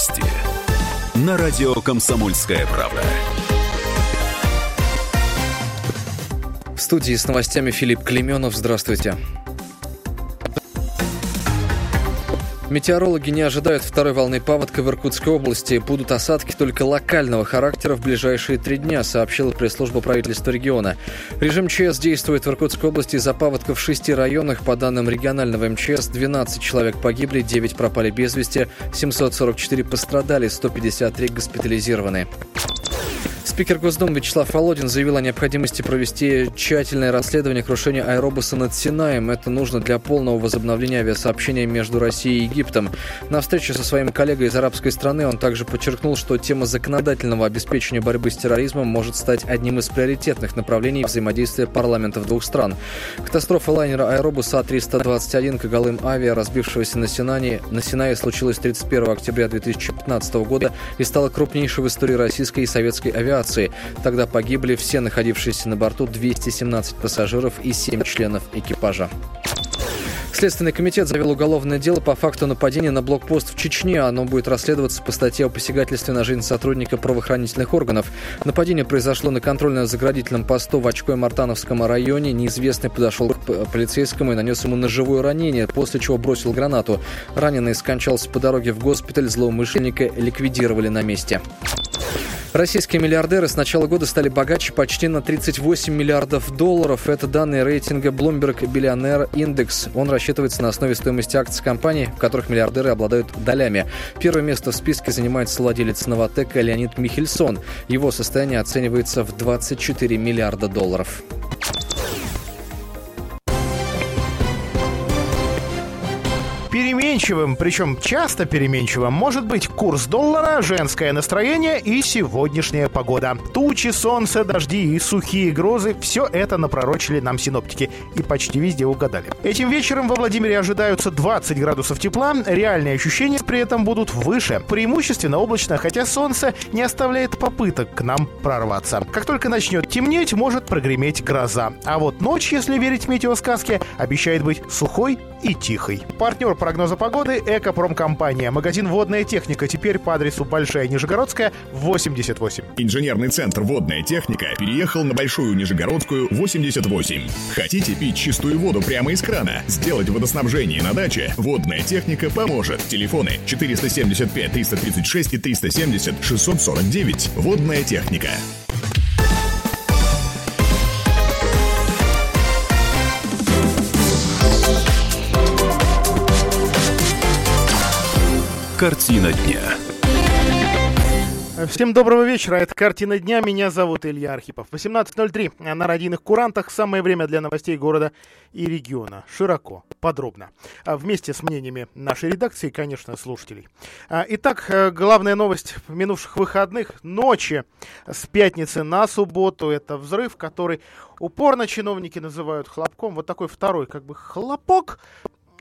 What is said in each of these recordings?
Новости. На радио «Комсомольская правда». В студии с новостями Филипп Клеменов. Здравствуйте. Метеорологи не ожидают второй волны паводка в Иркутской области. Будут осадки только локального характера в ближайшие три дня, сообщила пресс-служба правительства региона. Режим ЧС действует в Иркутской области из-за паводка в шести районах. По данным регионального МЧС, 12 человек погибли, 9 пропали без вести, 744 пострадали, 153 госпитализированы. Спикер Госдумы Вячеслав Володин заявил о необходимости провести тщательное расследование крушения аэробуса над Синаем. Это нужно для полного возобновления авиасообщения между Россией и Египтом. На встрече со своим коллегой из арабской страны он также подчеркнул, что тема законодательного обеспечения борьбы с терроризмом может стать одним из приоритетных направлений взаимодействия парламентов двух стран. Катастрофа лайнера аэробуса А-321 Кагалым Авиа, разбившегося на Синане, на Синае случилась 31 октября 2015 года и стала крупнейшей в истории российской и советской авиации авиации. Тогда погибли все находившиеся на борту 217 пассажиров и 7 членов экипажа. Следственный комитет завел уголовное дело по факту нападения на блокпост в Чечне. Оно будет расследоваться по статье о посягательстве на жизнь сотрудника правоохранительных органов. Нападение произошло на контрольно-заградительном посту в Очко-Мартановском районе. Неизвестный подошел к полицейскому и нанес ему ножевое ранение, после чего бросил гранату. Раненый скончался по дороге в госпиталь. Злоумышленника ликвидировали на месте. Российские миллиардеры с начала года стали богаче почти на 38 миллиардов долларов. Это данные рейтинга Bloomberg Billionaire Index. Он рассчитывается на основе стоимости акций компаний, в которых миллиардеры обладают долями. Первое место в списке занимает совладелец Новотека Леонид Михельсон. Его состояние оценивается в 24 миллиарда долларов. Переменчивым, причем часто переменчивым, может быть курс доллара, женское настроение и сегодняшняя погода. Тучи, солнце, дожди и сухие грозы – все это напророчили нам синоптики и почти везде угадали. Этим вечером во Владимире ожидаются 20 градусов тепла, реальные ощущения при этом будут выше. Преимущественно облачно, хотя солнце не оставляет попыток к нам прорваться. Как только начнет темнеть, может прогреметь гроза. А вот ночь, если верить метеосказке, обещает быть сухой и тихой. Партнер прогноза погоды – Экопромкомпания. Магазин «Водная техника» теперь по адресу Большая Нижегородская, 88. Инженерный центр «Водная техника» переехал на Большую Нижегородскую, 88. Хотите пить чистую воду прямо из крана? Сделать водоснабжение на даче? «Водная техника» поможет. Телефоны 475 336 и 370 649. «Водная техника». Картина дня. Всем доброго вечера, это «Картина дня», меня зовут Илья Архипов. 18.03 на радийных курантах, самое время для новостей города и региона. Широко, подробно. А вместе с мнениями нашей редакции конечно, слушателей. А, итак, э, главная новость минувших выходных. Ночи с пятницы на субботу. Это взрыв, который упорно чиновники называют хлопком. Вот такой второй как бы хлопок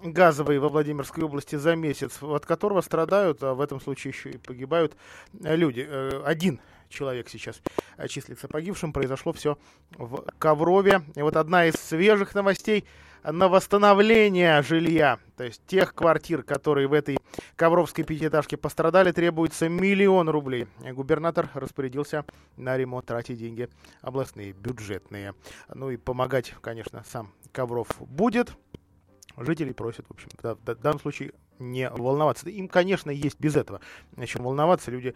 газовый во Владимирской области за месяц, от которого страдают, а в этом случае еще и погибают э, люди. Э, один человек сейчас числится погибшим. Произошло все в Коврове. И вот одна из свежих новостей на восстановление жилья, то есть тех квартир, которые в этой Ковровской пятиэтажке пострадали, требуется миллион рублей. Губернатор распорядился на ремонт тратить деньги областные, бюджетные. Ну и помогать, конечно, сам Ковров будет жителей просят, в общем, в, данном случае не волноваться. Им, конечно, есть без этого. Чем волноваться, люди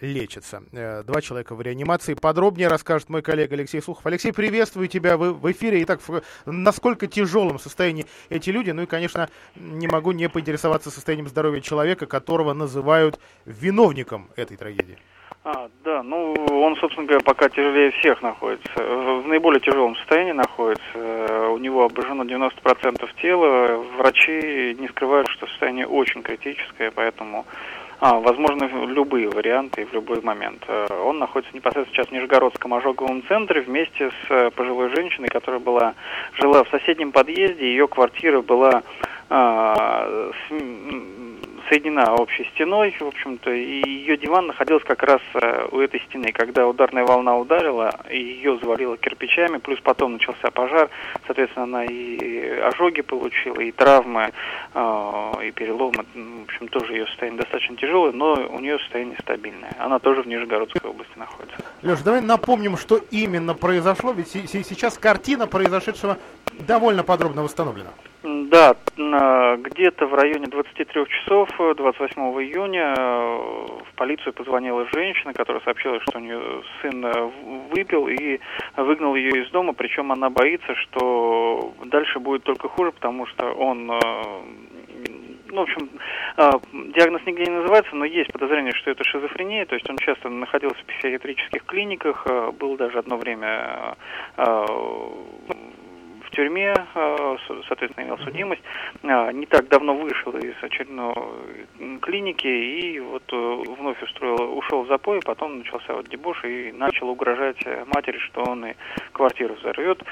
лечатся. Э, два человека в реанимации. Подробнее расскажет мой коллега Алексей Сухов. Алексей, приветствую тебя вы в эфире. Итак, в, насколько тяжелом состоянии эти люди? Ну и, конечно, не могу не поинтересоваться состоянием здоровья человека, которого называют виновником этой трагедии. А, да, ну он, собственно говоря, пока тяжелее всех находится, в наиболее тяжелом состоянии находится. У него обожжено 90% тела. Врачи не скрывают, что состояние очень критическое, поэтому а, возможны любые варианты в любой момент. Он находится непосредственно сейчас в Нижегородском ожоговом центре вместе с пожилой женщиной, которая была жила в соседнем подъезде. Ее квартира была а, с, соединена общей стеной, в общем-то, и ее диван находился как раз э, у этой стены. Когда ударная волна ударила, ее завалило кирпичами, плюс потом начался пожар, соответственно, она и ожоги получила, и травмы, э, и переломы. В общем, тоже ее состояние достаточно тяжелое, но у нее состояние стабильное. Она тоже в Нижегородской области находится. Леш, давай напомним, что именно произошло, ведь сейчас картина произошедшего довольно подробно восстановлена. Да, где-то в районе 23 часов 28 июня э, в полицию позвонила женщина, которая сообщила, что у нее сын э, выпил и выгнал ее из дома, причем она боится, что дальше будет только хуже, потому что он э, ну, в общем, диагноз нигде не называется, но есть подозрение, что это шизофрения, то есть он часто находился в психиатрических клиниках, был даже одно время тюрьме, э, соответственно, имел судимость, э, не так давно вышел из очередной клиники и вот э, вновь устроил, ушел в запой, потом начался вот дебош и начал угрожать матери, что он и квартиру взорвет.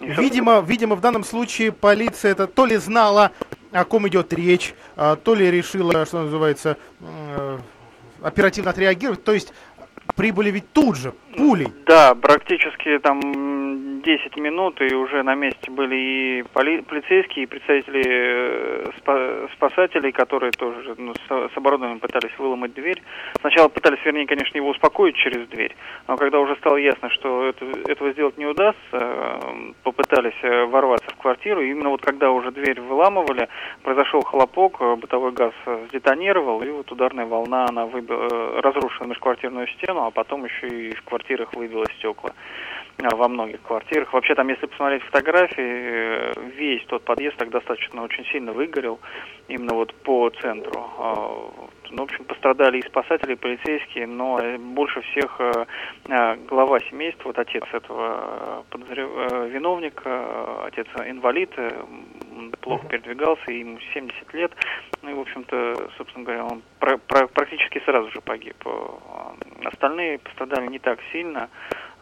И, видимо, видимо, в данном случае полиция это то ли знала, о ком идет речь, то ли решила, что называется, оперативно отреагировать. То есть прибыли ведь тут же, пулей. Да, практически там 10 минут, и уже на месте были и поли- полицейские, и представители э, спа- спасателей, которые тоже ну, с, с оборудованием пытались выломать дверь. Сначала пытались, вернее, конечно, его успокоить через дверь, но когда уже стало ясно, что это, этого сделать не удастся, э, попытались э, ворваться в квартиру, и именно вот когда уже дверь выламывали, произошел хлопок, бытовой газ сдетонировал, и вот ударная волна, она выбила, разрушила межквартирную стену, а потом еще и в квартирах выбило стекла во многих квартирах. Вообще там, если посмотреть фотографии, э, весь тот подъезд так достаточно очень сильно выгорел, именно вот по центру. А, ну, в общем, пострадали и спасатели, и полицейские, но больше всех э, э, глава семейства, вот отец этого подозрев... виновника, отец инвалид, плохо передвигался, ему 70 лет, ну и, в общем-то, собственно говоря, он практически сразу же погиб. Остальные пострадали не так сильно,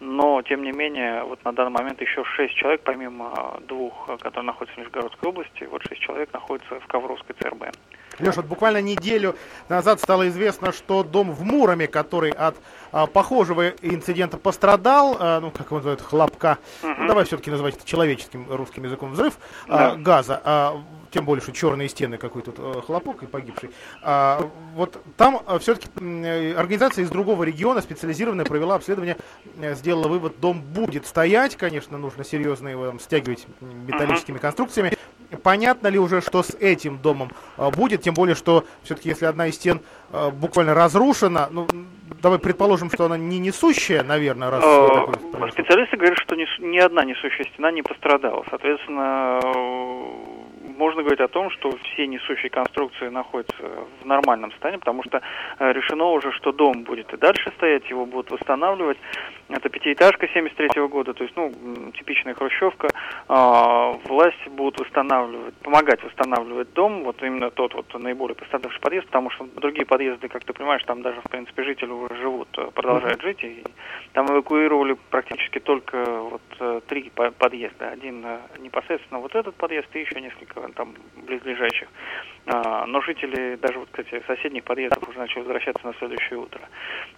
но, тем не менее, вот на данный момент еще шесть человек, помимо двух, которые находятся в Нижегородской области, вот шесть человек находятся в Ковровской ЦРБ. Леша, вот буквально неделю назад стало известно, что дом в Муроме, который от а, похожего инцидента пострадал, а, ну, как его называют, хлопка, угу. ну, давай все-таки называть это человеческим русским языком, взрыв а, да. а, газа, а, тем более, что черные стены, какой тут а, хлопок и погибший. А, вот там а, все-таки организация из другого региона, специализированная, провела обследование, сделала вывод, дом будет стоять, конечно, нужно серьезно его там, стягивать металлическими конструкциями, понятно ли уже, что с этим домом э, будет, тем более, что все-таки если одна из стен э, буквально разрушена, ну, давай предположим, что она не несущая, наверное, раз... Э, специалисты говорят, что ни, ни одна несущая стена не пострадала. Соответственно, можно говорить о том, что все несущие конструкции находятся в нормальном состоянии, потому что э, решено уже, что дом будет и дальше стоять, его будут восстанавливать. Это пятиэтажка 73 -го года, то есть, ну, типичная хрущевка. А, власти будут восстанавливать, помогать восстанавливать дом, вот именно тот вот наиболее пострадавший подъезд, потому что другие подъезды, как ты понимаешь, там даже, в принципе, жители уже живут, э, продолжают жить, и там эвакуировали практически только вот э, три подъезда. Один непосредственно вот этот подъезд и еще несколько там близлежащих. А, но жители даже вот, кстати, соседних подъездов уже начали возвращаться на следующее утро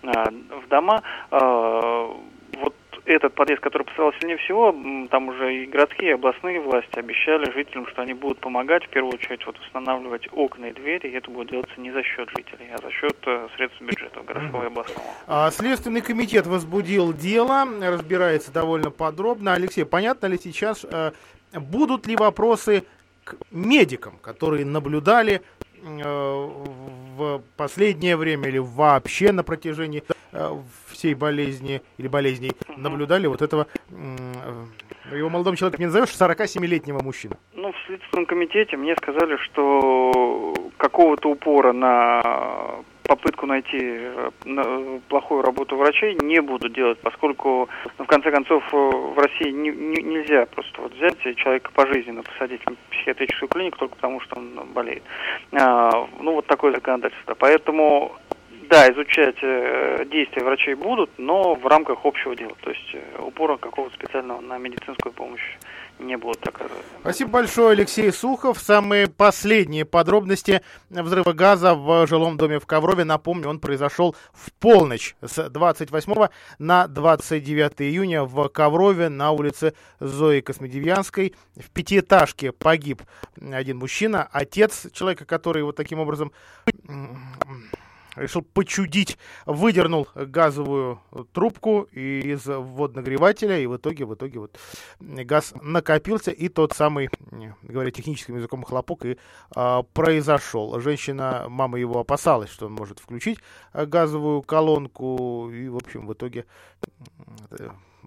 а, в дома. А, вот этот подъезд, который пострадал сильнее всего, там уже и городские, и областные власти обещали жителям, что они будут помогать, в первую очередь, вот, устанавливать окна и двери, и это будет делаться не за счет жителей, а за счет э, средств бюджета городского и областного. Следственный комитет возбудил дело, разбирается довольно подробно. Алексей, понятно ли сейчас, э, будут ли вопросы к медикам, которые наблюдали э, в последнее время или вообще на протяжении э, всей болезни или болезней наблюдали вот этого э, его молодым человеком не назовешь 47-летнего мужчину? Ну, в Следственном комитете мне сказали, что какого-то упора на попытку найти э, плохую работу врачей не буду делать, поскольку, в конце концов, э, в России не, не, нельзя просто вот взять человека пожизненно посадить в психиатрическую клинику только потому, что он болеет. А, ну, вот такое законодательство. Поэтому да, изучать э, действия врачей будут, но в рамках общего дела. То есть э, упора какого-то специального на медицинскую помощь не будут доказывать. Спасибо большое, Алексей Сухов. Самые последние подробности взрыва газа в жилом доме в Коврове. Напомню, он произошел в полночь с 28 на 29 июня в Коврове на улице Зои Космодевьянской. В пятиэтажке погиб один мужчина, отец человека, который вот таким образом решил почудить, выдернул газовую трубку из водонагревателя, и в итоге, в итоге вот газ накопился, и тот самый, говоря техническим языком, хлопок и а, произошел. Женщина, мама его опасалась, что он может включить газовую колонку, и, в общем, в итоге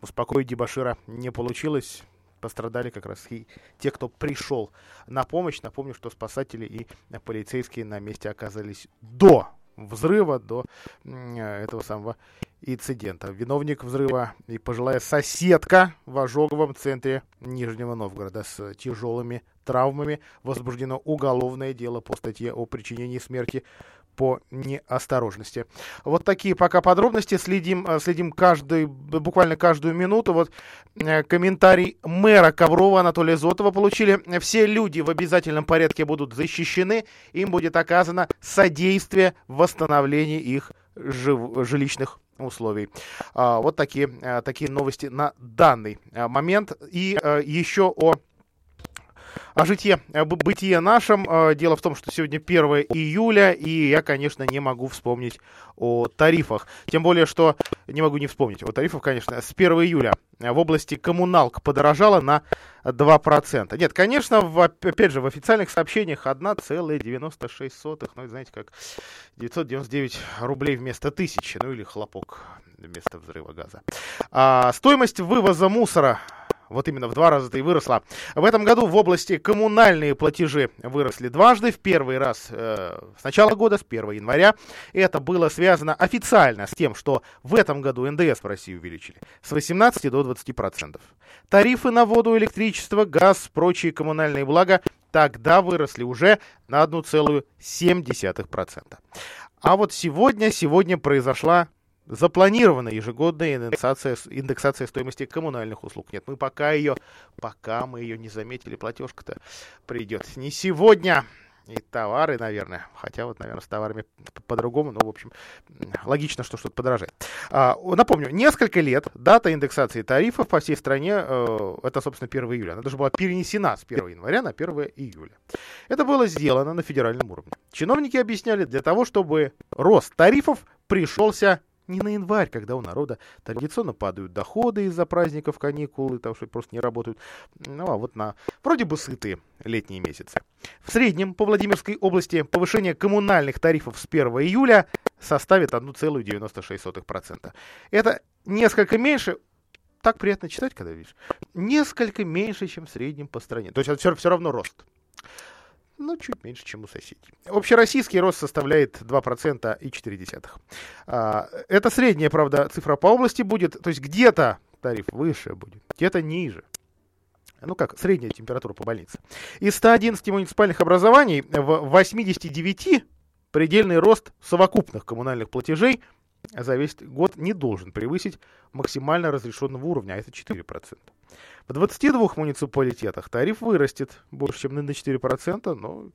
успокоить дебашира не получилось пострадали как раз и те, кто пришел на помощь. Напомню, что спасатели и полицейские на месте оказались до взрыва, до этого самого инцидента. Виновник взрыва и пожилая соседка в ожоговом центре Нижнего Новгорода с тяжелыми травмами. Возбуждено уголовное дело по статье о причинении смерти по неосторожности. Вот такие пока подробности. Следим, э, следим каждый, буквально каждую минуту. Вот э, комментарий мэра Коврова Анатолия Зотова получили. Все люди в обязательном порядке будут защищены. Им будет оказано содействие в восстановлении их жив, жилищных условий. А, вот такие, э, такие новости на данный момент. И еще о о житье, бытие нашем. Э, дело в том, что сегодня 1 июля, и я, конечно, не могу вспомнить о тарифах. Тем более, что не могу не вспомнить о тарифах, конечно. С 1 июля в области коммуналка подорожала на 2%. Нет, конечно, в, опять же, в официальных сообщениях 1,96. Ну, знаете, как 999 рублей вместо 1000. Ну, или хлопок вместо взрыва газа. А, стоимость вывоза мусора вот именно в два раза-то и выросла. В этом году в области коммунальные платежи выросли дважды. В первый раз э, с начала года, с 1 января. Это было связано официально с тем, что в этом году ндс в России увеличили с 18 до 20%. Тарифы на воду, электричество, газ, прочие коммунальные блага тогда выросли уже на 1,7%. А вот сегодня, сегодня произошла запланирована ежегодная индексация, индексация стоимости коммунальных услуг. Нет, мы пока ее, пока мы ее не заметили, платежка-то придет не сегодня. И товары, наверное. Хотя вот, наверное, с товарами по-другому. Но, в общем, логично, что что-то подорожает. А, напомню, несколько лет дата индексации тарифов по всей стране, э, это, собственно, 1 июля. Она даже была перенесена с 1 января на 1 июля. Это было сделано на федеральном уровне. Чиновники объясняли, для того, чтобы рост тарифов пришелся не на январь, когда у народа традиционно падают доходы из-за праздников, каникул, и там что просто не работают. Ну, а вот на вроде бы сытые летние месяцы. В среднем по Владимирской области повышение коммунальных тарифов с 1 июля составит 1,96%. Это несколько меньше, так приятно читать, когда видишь, несколько меньше, чем в среднем по стране. То есть это все, все равно рост ну, чуть меньше, чем у соседей. Общероссийский рост составляет 2% и 4%. А, это средняя, правда, цифра по области будет, то есть где-то тариф выше будет, где-то ниже. Ну как, средняя температура по больнице. Из 111 муниципальных образований в 89 предельный рост совокупных коммунальных платежей за весь год не должен превысить максимально разрешенного уровня, а это 4%. В 22 муниципалитетах тариф вырастет больше, чем на 4%, но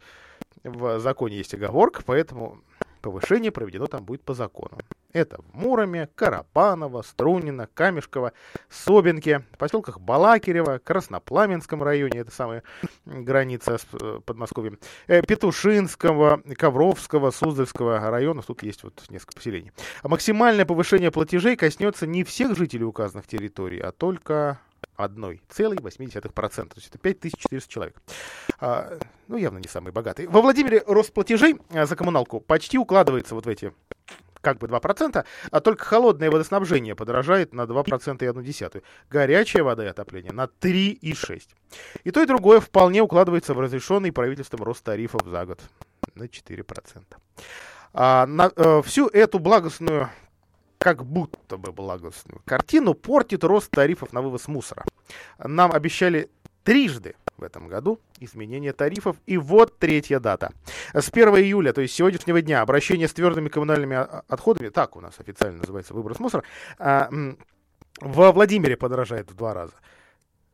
в законе есть оговорка, поэтому повышение проведено там будет по закону. Это в Муроме, Карапаново, Струнино, Камешково, Собинке, поселках Балакирево, Краснопламенском районе, это самая граница с э, Подмосковьем, э, Петушинского, Ковровского, Суздальского районов, тут есть вот несколько поселений. А максимальное повышение платежей коснется не всех жителей указанных территорий, а только 1,8%. То есть это 5400 человек. А, ну, явно не самый богатый. Во Владимире рост платежей а, за коммуналку почти укладывается вот в эти как бы 2%, а только холодное водоснабжение подорожает на 2% и 1,1. Горячая вода и отопление на 3,6. И то, и другое вполне укладывается в разрешенный правительством рост тарифов за год на 4%. А, на, э, всю эту благостную как будто бы благостную картину портит рост тарифов на вывоз мусора. Нам обещали трижды в этом году изменение тарифов. И вот третья дата. С 1 июля, то есть сегодняшнего дня, обращение с твердыми коммунальными отходами, так у нас официально называется выброс мусора, а, во Владимире подорожает в два раза.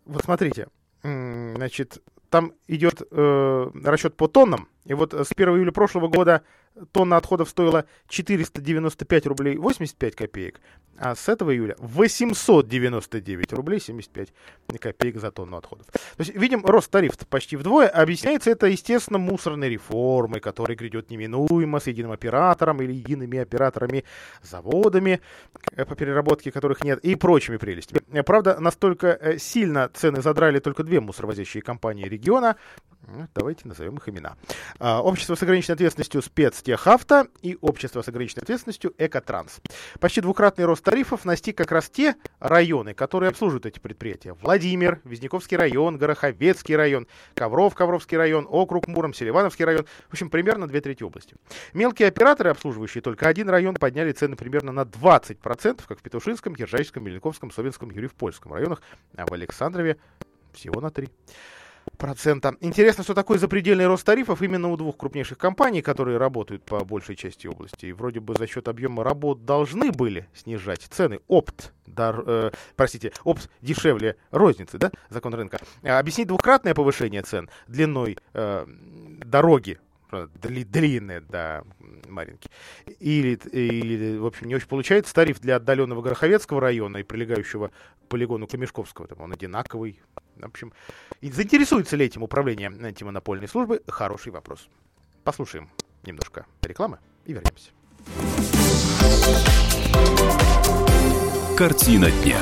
Вот смотрите, значит, там идет э, расчет по тоннам. И вот с 1 июля прошлого года тонна отходов стоила 495 рублей 85 копеек, а с этого июля 899 рублей 75 копеек за тонну отходов. То есть, видим, рост тарифов почти вдвое. Объясняется это, естественно, мусорной реформой, которая грядет неминуемо с единым оператором или едиными операторами, заводами, э, по переработке которых нет, и прочими прелестями. Правда, настолько э, сильно цены задрали только две мусоровозящие компании региона. Давайте назовем их имена. А, общество с ограниченной ответственностью спецтехавто и общество с ограниченной ответственностью Экотранс. Почти двукратный рост тарифов настиг как раз те районы, которые обслуживают эти предприятия. Владимир, Визняковский район, Гороховецкий район, Ковров, Ковровский район, округ Муром, Селивановский район. В общем, примерно две трети области. Мелкие операторы, обслуживающие только один район, подняли цены примерно на 20%, как в Петушинском, Киржачском, Мельниковском, Совинском, Юрьев-Польском районах, а в Александрове всего на 3% процента. Интересно, что такой запредельный рост тарифов именно у двух крупнейших компаний, которые работают по большей части области. И вроде бы за счет объема работ должны были снижать цены. Опт, дар, э, простите, опт дешевле розницы, да, закон рынка. А объяснить двукратное повышение цен длиной э, дороги дли, длинная, да, Маринки. Или, или, в общем, не очень получается. Тариф для отдаленного Гороховецкого района и прилегающего к полигону Камешковского, там он одинаковый. В общем, заинтересуется ли этим управление антимонопольной службы? Хороший вопрос. Послушаем немножко рекламы и вернемся. Картина дня.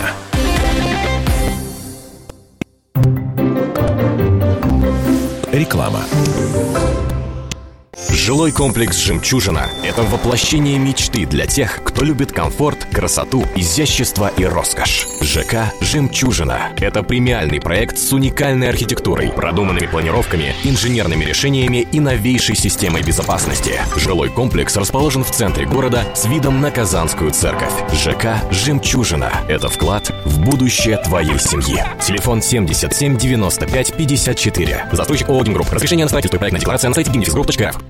Реклама. Жилой комплекс «Жемчужина» — это воплощение мечты для тех, кто любит комфорт, красоту, изящество и роскошь. ЖК «Жемчужина» — это премиальный проект с уникальной архитектурой, продуманными планировками, инженерными решениями и новейшей системой безопасности. Жилой комплекс расположен в центре города с видом на Казанскую церковь. ЖК «Жемчужина» — это вклад в будущее твоей семьи. Телефон 77 95 54. Застройщик ООО «Гимгрупп». Разрешение на строительство и проектная декларация на сайте gimnifisgroup.rf.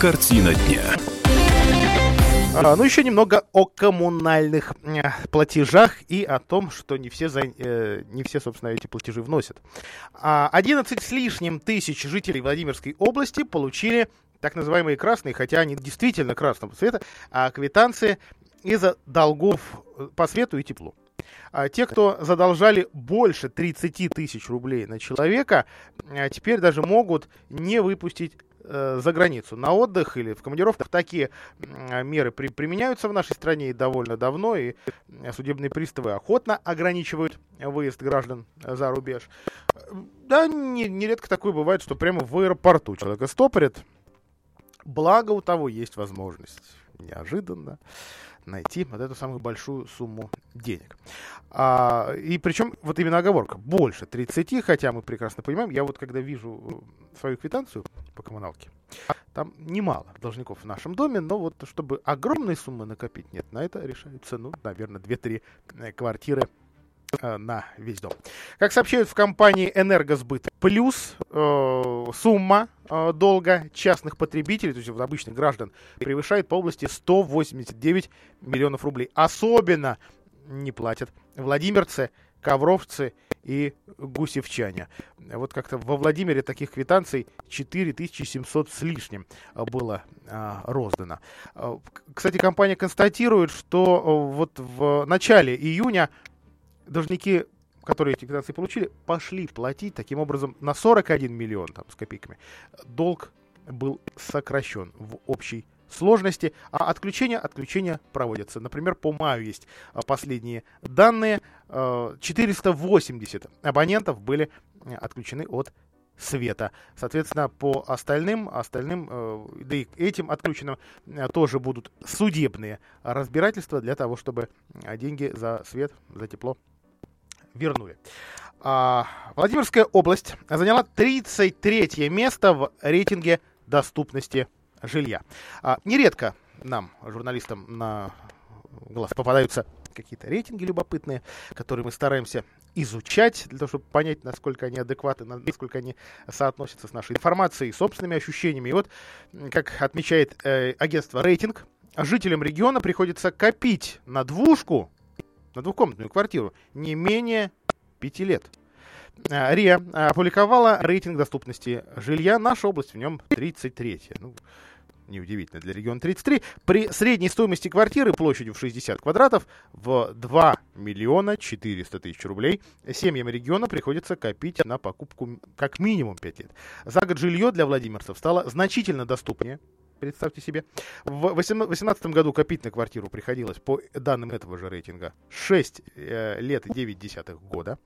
Картина дня. А, ну, еще немного о коммунальных платежах и о том, что не все, за, э, не все, собственно, эти платежи вносят. А, 11 с лишним тысяч жителей Владимирской области получили так называемые красные, хотя они действительно красного цвета, а квитанции из-за долгов э, по свету и теплу. А те, кто задолжали больше 30 тысяч рублей на человека, э, теперь даже могут не выпустить за границу на отдых или в командировках. Такие э, меры при, применяются в нашей стране довольно давно, и судебные приставы охотно ограничивают выезд граждан за рубеж. Да, не, нередко такое бывает, что прямо в аэропорту человека стопорят. Благо у того есть возможность неожиданно найти вот эту самую большую сумму денег. А, и причем вот именно оговорка больше 30, хотя мы прекрасно понимаем, я вот когда вижу э, свою квитанцию по коммуналке, там немало должников в нашем доме, но вот чтобы огромные суммы накопить, нет, на это решаются, ну, наверное, 2-3 э, квартиры на весь дом. Как сообщают в компании «Энергосбыт Плюс», э, сумма э, долга частных потребителей, то есть обычных граждан, превышает по области 189 миллионов рублей. Особенно не платят владимирцы, ковровцы и гусевчане. Вот как-то во Владимире таких квитанций 4700 с лишним было роздано. Кстати, компания констатирует, что вот в начале июня должники, которые эти квитанции получили, пошли платить таким образом на 41 миллион там, с копейками. Долг был сокращен в общей сложности, а отключения, отключения проводятся. Например, по маю есть а, последние данные. 480 а, абонентов были э, отключены от света. Соответственно, по остальным, остальным, э, да и этим отключенным э, тоже будут судебные разбирательства для того, чтобы деньги за свет, за тепло вернули. А, Владимирская область заняла 33 место в рейтинге доступности жилья. А, нередко нам, журналистам, на глаз попадаются какие-то рейтинги любопытные, которые мы стараемся изучать, для того, чтобы понять, насколько они адекватны, насколько они соотносятся с нашей информацией, собственными ощущениями. И вот, как отмечает э, агентство «Рейтинг», жителям региона приходится копить на двушку, на двухкомнатную квартиру, не менее пяти лет. А, РИА опубликовала рейтинг доступности жилья. Наша область в нем 33. Ну, неудивительно, для региона 33. При средней стоимости квартиры площадью в 60 квадратов в 2 миллиона 400 тысяч рублей семьям региона приходится копить на покупку как минимум 5 лет. За год жилье для владимирцев стало значительно доступнее представьте себе. В 2018 году копить на квартиру приходилось, по данным этого же рейтинга, 6 э, лет и 9 десятых года.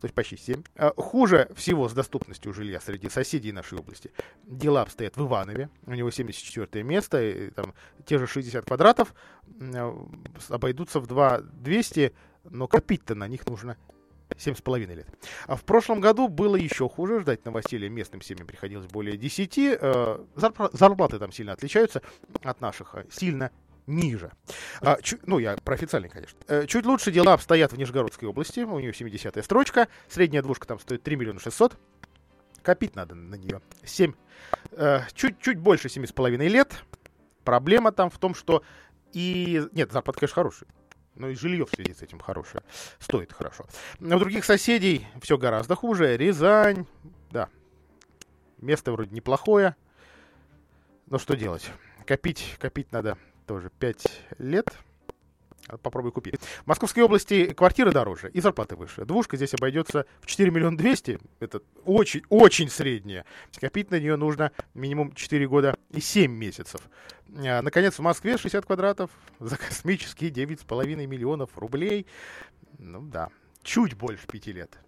То есть почти 7. А хуже всего с доступностью жилья среди соседей нашей области. Дела обстоят в Иванове. У него 74 место. И, там, те же 60 квадратов э, обойдутся в 2 200, но копить-то на них нужно Семь с половиной лет. А в прошлом году было еще хуже. Ждать новостей местным семьям приходилось более 10. Э, зарплаты там сильно отличаются от наших, а сильно ниже. А, чуть, ну, я про официальный, конечно. Э, чуть лучше дела обстоят в Нижегородской области. У нее 70-я строчка. Средняя двушка там стоит 3 миллиона 600. Копить надо на нее. 7. Э, чуть, чуть больше 7,5 лет. Проблема там в том, что и... Нет, зарплата, конечно, хорошая. Но и жилье в связи с этим хорошее. Стоит хорошо. Но у других соседей все гораздо хуже. Рязань, да. Место вроде неплохое. Но что делать? Копить, копить надо тоже 5 лет. Попробуй купи. В Московской области квартиры дороже и зарплаты выше. Двушка здесь обойдется в 4 миллиона 200. Это очень, очень средняя. Копить на нее нужно минимум 4 года и 7 месяцев. А, наконец, в Москве 60 квадратов за космические 9,5 миллионов рублей. Ну да, чуть больше 5 лет.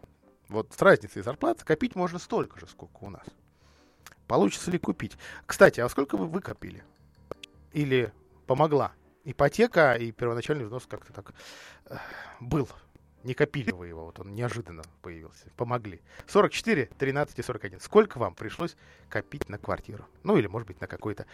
Вот с разницей зарплат копить можно столько же, сколько у нас. Получится ли купить? Кстати, а сколько вы выкопили? Или помогла ипотека и первоначальный взнос как-то так э, был. Не копили вы его, вот он неожиданно появился. Помогли. 44, 13 и 41. Сколько вам пришлось копить на квартиру? Ну, или, может быть, на какое-то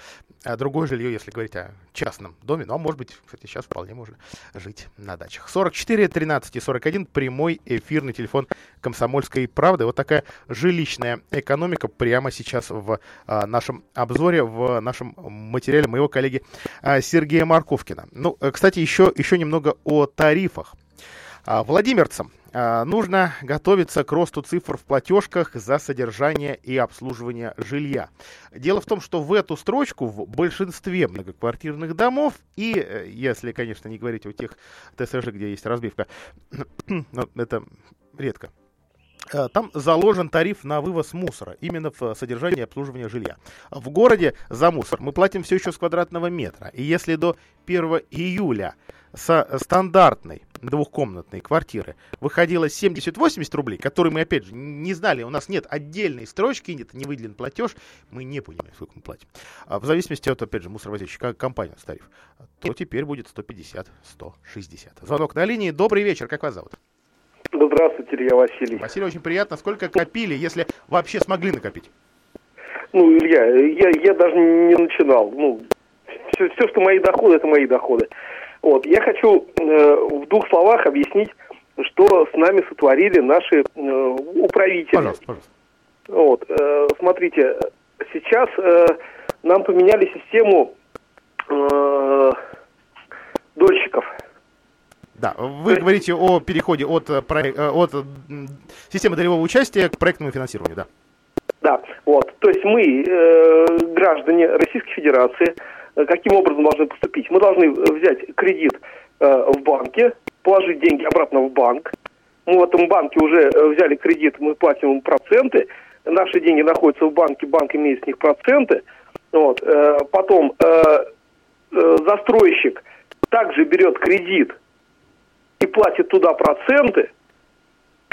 а, другое жилье, если говорить о частном доме. Ну, а может быть, кстати, сейчас вполне можно жить на дачах. 44, 13 и 41. Прямой эфирный телефон Комсомольской правды. Вот такая жилищная экономика прямо сейчас в а, нашем обзоре, в нашем материале моего коллеги а, Сергея Марковкина. Ну, э, кстати, еще, еще немного о тарифах. А, владимирцам а, нужно готовиться к росту цифр в платежках за содержание и обслуживание жилья. Дело в том, что в эту строчку в большинстве многоквартирных домов, и э, если, конечно, не говорить о тех ТСЖ, где есть разбивка, но это редко, Э, там заложен тариф на вывоз мусора, именно в содержании и обслуживании жилья. В городе за мусор мы платим все еще с квадратного метра. И если до 1 июля со стандартной двухкомнатной квартиры выходило 70-80 рублей, которые мы, опять же, не знали, у нас нет отдельной строчки, нет, не выделен платеж, мы не понимаем, сколько мы платим. А в зависимости от, опять же, мусоровозящей компании тариф, то теперь будет 150-160. Звонок на линии. Добрый вечер, как вас зовут? Здравствуйте, Илья Василий. Василий, очень приятно. Сколько копили, если вообще смогли накопить? Ну, Илья, я, я даже не начинал. Ну, все, все, что мои доходы, это мои доходы. Вот, я хочу э, в двух словах объяснить, что с нами сотворили наши э, управители. Пожалуйста, пожалуйста. Вот, э, смотрите, сейчас э, нам поменяли систему э, дольщиков. Да, вы есть... говорите о переходе от, э, э, от системы долевого участия к проектному финансированию, да? Да, вот. То есть мы, э, граждане Российской Федерации, каким образом должны поступить? Мы должны взять кредит э, в банке, положить деньги обратно в банк. Мы в этом банке уже взяли кредит, мы платим им проценты. Наши деньги находятся в банке, банк имеет с них проценты. Вот. Э, потом э, э, застройщик также берет кредит и платит туда проценты,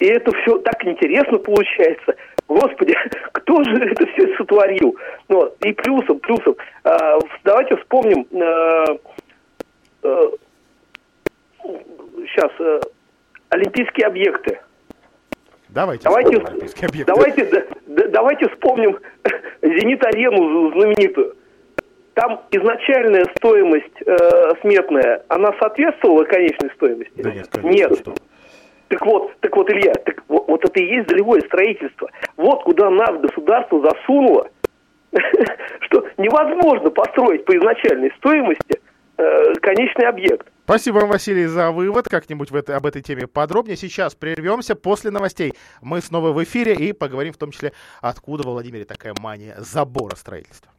и это все так интересно получается. Господи, кто же это все сотворил? Ну, и плюсом, плюсом. Э, давайте вспомним, э, э, сейчас, э, олимпийские объекты. Давайте, давайте, объекты. давайте, да, да, давайте вспомним Зенит-арену знаменитую. Там изначальная стоимость э, сметная, она соответствовала конечной стоимости? Да нет, конечно. Нет. Так вот, так вот, Илья, так вот, вот это и есть долевое строительство. Вот куда нас государство засунуло, что невозможно построить по изначальной стоимости э, конечный объект. Спасибо вам, Василий, за вывод. Как-нибудь в это, об этой теме подробнее. Сейчас прервемся. После новостей мы снова в эфире и поговорим в том числе, откуда Владимире такая мания забора строительства.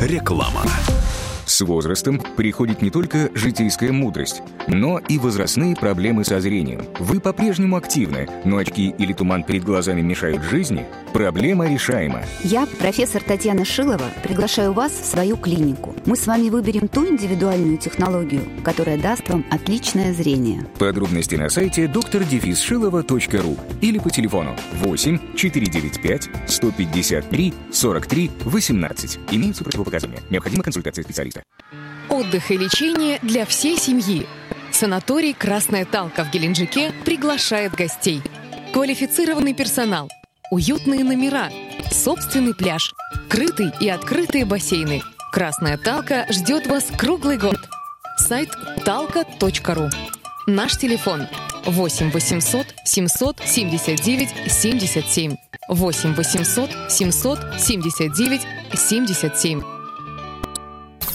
Реклама. С возрастом приходит не только житейская мудрость, но и возрастные проблемы со зрением. Вы по-прежнему активны, но очки или туман перед глазами мешают жизни? Проблема решаема. Я, профессор Татьяна Шилова, приглашаю вас в свою клинику. Мы с вами выберем ту индивидуальную технологию, которая даст вам отличное зрение. Подробности на сайте доктор-шилова.ру или по телефону 8 495 153 43 18. Имеются противопоказания. Необходима консультация специалиста. Отдых и лечение для всей семьи. Санаторий «Красная Талка» в Геленджике приглашает гостей. Квалифицированный персонал, уютные номера, собственный пляж, крытый и открытые бассейны. «Красная Талка» ждет вас круглый год. Сайт talka.ru. Наш телефон 8 800 779 77. 8 800 779 77.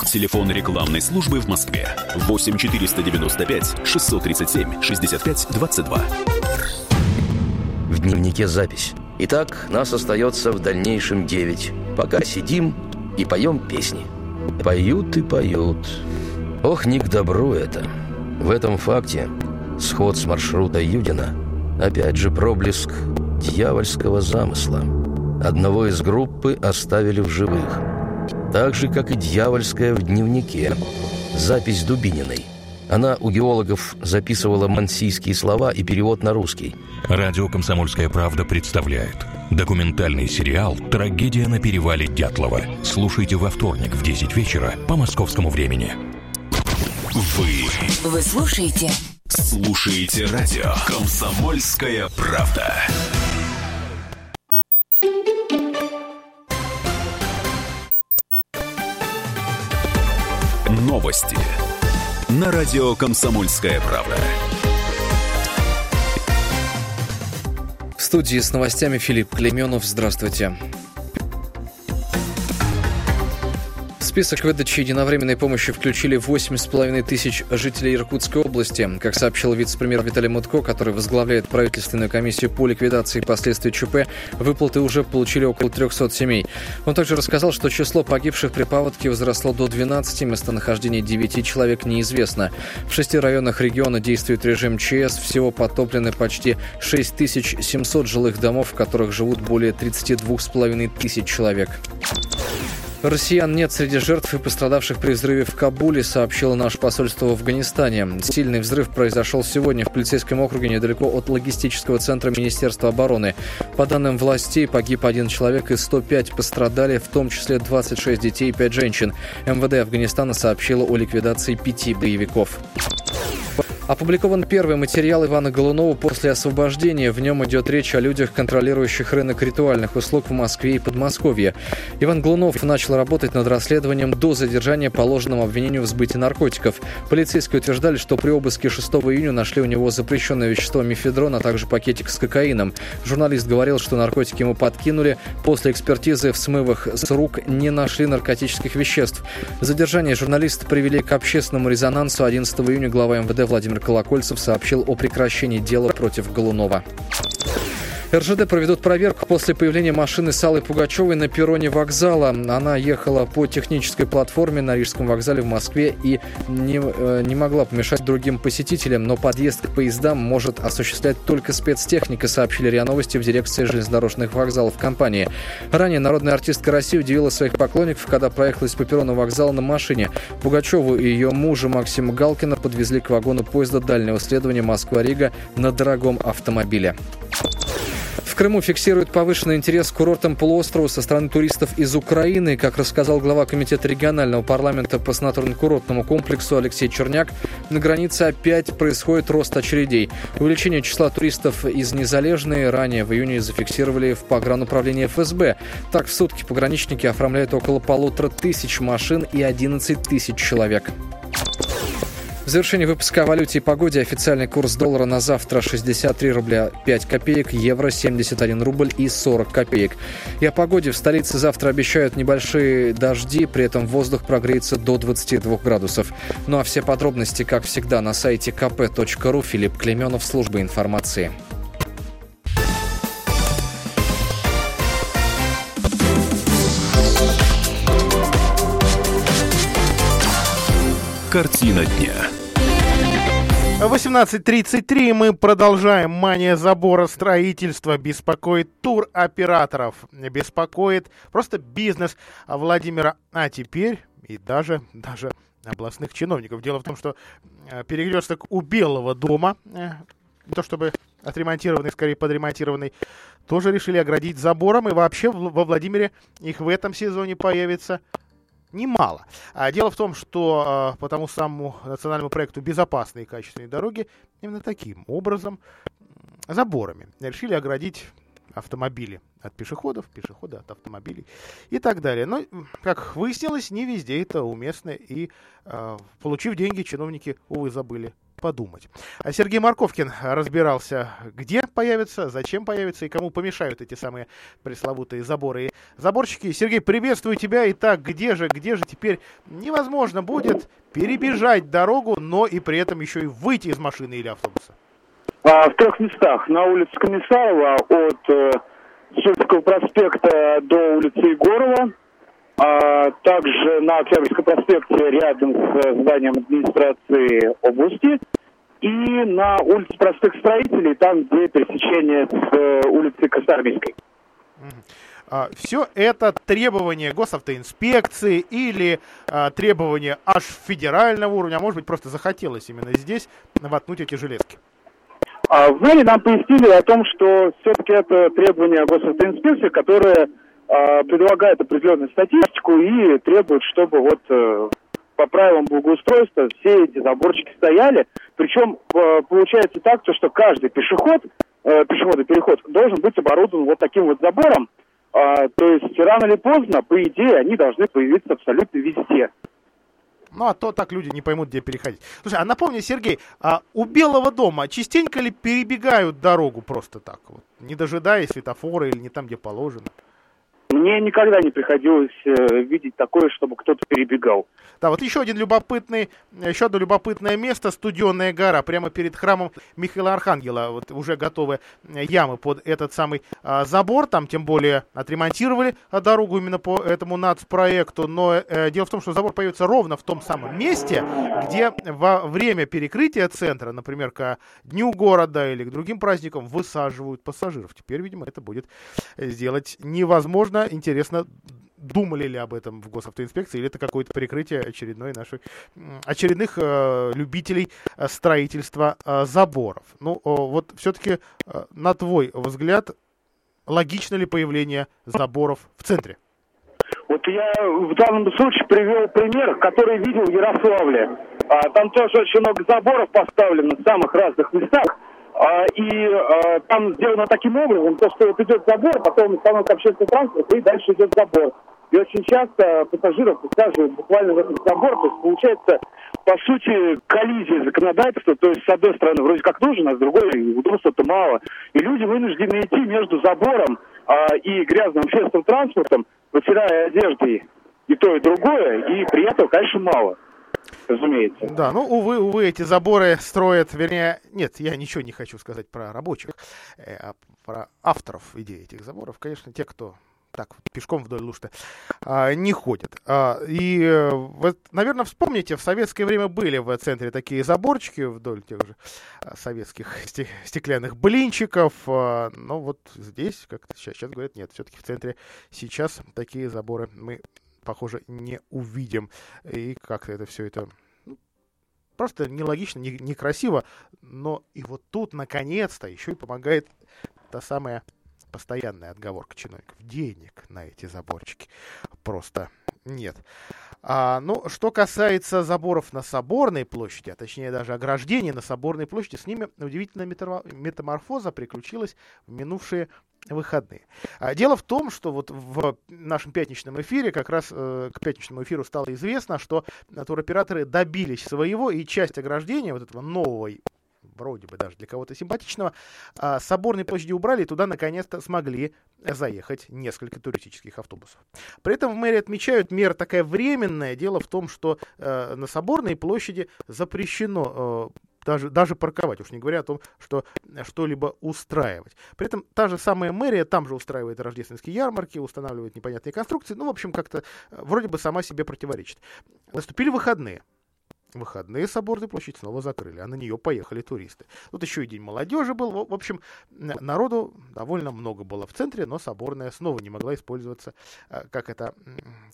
Телефон рекламной службы в Москве 8 495 637 65 22. В дневнике запись. Итак, нас остается в дальнейшем девять. Пока сидим и поем песни. Поют и поют. Ох, не к добру это. В этом факте сход с маршрута Юдина опять же проблеск дьявольского замысла. Одного из группы оставили в живых – так же, как и дьявольская в дневнике, запись Дубининой. Она у геологов записывала мансийские слова и перевод на русский. Радио «Комсомольская правда» представляет документальный сериал «Трагедия на перевале Дятлова». Слушайте во вторник в 10 вечера по московскому времени. Вы Вы слушаете слушаете радио «Комсомольская правда». Новости на радио «Комсомольская правда». В студии с новостями Филипп Клеменов. Здравствуйте. Список выдачи единовременной помощи включили 8,5 тысяч жителей Иркутской области. Как сообщил вице-премьер Виталий Мутко, который возглавляет правительственную комиссию по ликвидации последствий ЧП, выплаты уже получили около 300 семей. Он также рассказал, что число погибших при паводке возросло до 12, местонахождение 9 человек неизвестно. В шести районах региона действует режим ЧС, всего потоплены почти 6700 жилых домов, в которых живут более 32,5 тысяч человек. Россиян нет среди жертв и пострадавших при взрыве в Кабуле, сообщило наше посольство в Афганистане. Сильный взрыв произошел сегодня в полицейском округе недалеко от логистического центра Министерства обороны. По данным властей, погиб один человек и 105 пострадали, в том числе 26 детей и 5 женщин. МВД Афганистана сообщило о ликвидации пяти боевиков. Опубликован первый материал Ивана Голунова после освобождения. В нем идет речь о людях, контролирующих рынок ритуальных услуг в Москве и Подмосковье. Иван Голунов начал работать над расследованием до задержания положенного обвинению в сбытии наркотиков. Полицейские утверждали, что при обыске 6 июня нашли у него запрещенное вещество мифедрон, а также пакетик с кокаином. Журналист говорил, что наркотики ему подкинули. После экспертизы в смывах с рук не нашли наркотических веществ. Задержание журналиста привели к общественному резонансу. 11 июня глава МВД Владимир Колокольцев сообщил о прекращении дела против Голунова. РЖД проведут проверку после появления машины с Аллой Пугачевой на перроне вокзала. Она ехала по технической платформе на Рижском вокзале в Москве и не, э, не могла помешать другим посетителям, но подъезд к поездам может осуществлять только спецтехника, сообщили РИА Новости в дирекции железнодорожных вокзалов компании. Ранее народная артистка России удивила своих поклонников, когда проехалась по перрону вокзала на машине. Пугачеву и ее мужа Максима Галкина подвезли к вагону поезда дальнего следования Москва-Рига на дорогом автомобиле. Крыму фиксируют повышенный интерес к курортам полуострова со стороны туристов из Украины. Как рассказал глава Комитета регионального парламента по санаторно-курортному комплексу Алексей Черняк, на границе опять происходит рост очередей. Увеличение числа туристов из Незалежной ранее в июне зафиксировали в погрануправлении ФСБ. Так, в сутки пограничники оформляют около полутора тысяч машин и 11 тысяч человек. В завершении выпуска о валюте и погоде официальный курс доллара на завтра 63 рубля 5 копеек, евро 71 рубль и 40 копеек. И о погоде в столице завтра обещают небольшие дожди, при этом воздух прогреется до 22 градусов. Ну а все подробности, как всегда, на сайте kp.ru. Филипп Клеменов, служба информации. Картина дня. 18.33 мы продолжаем. Мания забора строительства беспокоит туроператоров. Беспокоит просто бизнес Владимира. А теперь и даже, даже областных чиновников. Дело в том, что э, перекресток у Белого дома, э, не то чтобы отремонтированный, скорее подремонтированный, тоже решили оградить забором. И вообще во Владимире их в этом сезоне появится немало. А дело в том, что э, по тому самому национальному проекту «Безопасные и качественные дороги» именно таким образом, заборами, решили оградить автомобили от пешеходов, пешеходы от автомобилей и так далее. Но, как выяснилось, не везде это уместно, и, э, получив деньги, чиновники, увы, забыли подумать. А Сергей Марковкин разбирался, где появятся, зачем появятся и кому помешают эти самые пресловутые заборы и заборчики. Сергей, приветствую тебя. Итак, где же, где же теперь невозможно будет перебежать дорогу, но и при этом еще и выйти из машины или автобуса? А, в трех местах. На улице Комиссарова от э, Сольского проспекта до улицы Егорова, а также на Октябрьском проспекте рядом с зданием администрации области и на улице проспект Строителей, там, где пересечение с э, улицей Красноармейской. а, все это требования госавтоинспекции или а, требования аж федерального уровня, а может быть просто захотелось именно здесь воткнуть эти железки? А в мэрии нам пояснили о том, что все-таки это требования госавтоинспекции, которые а, предлагают определенную статистику и требуют, чтобы вот э, по правилам благоустройства все эти заборчики стояли. Причем э, получается так, то, что каждый пешеход, э, пешеходный переход должен быть оборудован вот таким вот забором. А, то есть рано или поздно, по идее, они должны появиться абсолютно везде. Ну, а то так люди не поймут, где переходить. Слушай, а напомни, Сергей, а у Белого дома частенько ли перебегают дорогу просто так вот, не дожидаясь светофора или не там, где положено? Мне никогда не приходилось э, видеть такое, чтобы кто-то перебегал. Да, вот еще один любопытный, еще одно любопытное место, Студенная гора, прямо перед храмом Михаила Архангела. Вот уже готовы ямы под этот самый а, забор, там тем более отремонтировали дорогу именно по этому нацпроекту. Но э, дело в том, что забор появится ровно в том самом месте, где во время перекрытия центра, например, к Дню города или к другим праздникам, высаживают пассажиров. Теперь, видимо, это будет сделать невозможно. Интересно, думали ли об этом в госавтоинспекции, или это какое-то прикрытие очередной нашей, очередных э, любителей э, строительства э, заборов. Ну, э, вот все-таки, э, на твой взгляд, логично ли появление заборов в центре? Вот я в данном случае привел пример, который видел в Ярославле. А, там тоже очень много заборов поставлено в самых разных местах. А, и а, там сделано таким образом, то, что вот идет забор, потом станок общественный транспорт, и дальше идет забор. И очень часто пассажиров высаживают буквально в этот забор. То есть получается, по сути, коллизия законодательства. То есть, с одной стороны, вроде как нужен, а с другой удобства-то мало. И люди вынуждены идти между забором а, и грязным общественным транспортом, вытирая одеждой и то, и другое, и при этом, конечно, мало разумеется. Да, ну, увы, увы, эти заборы строят, вернее, нет, я ничего не хочу сказать про рабочих, э, а про авторов идей этих заборов. Конечно, те, кто так пешком вдоль Лушты а, не ходят. А, и э, вот, наверное, вспомните, в советское время были в центре такие заборчики вдоль тех же а, советских стеклянных блинчиков. Но вот здесь, как сейчас, сейчас говорят, нет, все-таки в центре сейчас такие заборы мы, похоже, не увидим. И как это все это ну, просто нелогично, не, некрасиво. Но и вот тут, наконец-то, еще и помогает та самая постоянная отговорка чиновников. Денег на эти заборчики просто нет. А, ну, что касается заборов на Соборной площади, а точнее даже ограждений на Соборной площади, с ними удивительная метаморфоза приключилась в минувшие выходные. А, дело в том, что вот в нашем пятничном эфире, как раз э, к пятничному эфиру стало известно, что туроператоры добились своего, и часть ограждения вот этого нового вроде бы даже для кого-то симпатичного, а, Соборной площади убрали, и туда наконец-то смогли заехать несколько туристических автобусов. При этом в мэрии отмечают, мера такая временная. Дело в том, что э, на Соборной площади запрещено э, даже, даже парковать, уж не говоря о том, что что-либо устраивать. При этом та же самая мэрия там же устраивает рождественские ярмарки, устанавливает непонятные конструкции, ну, в общем, как-то э, вроде бы сама себе противоречит. Наступили выходные выходные Соборной площадь снова закрыли, а на нее поехали туристы. Тут еще и День молодежи был. В общем, народу довольно много было в центре, но Соборная снова не могла использоваться, э, как это,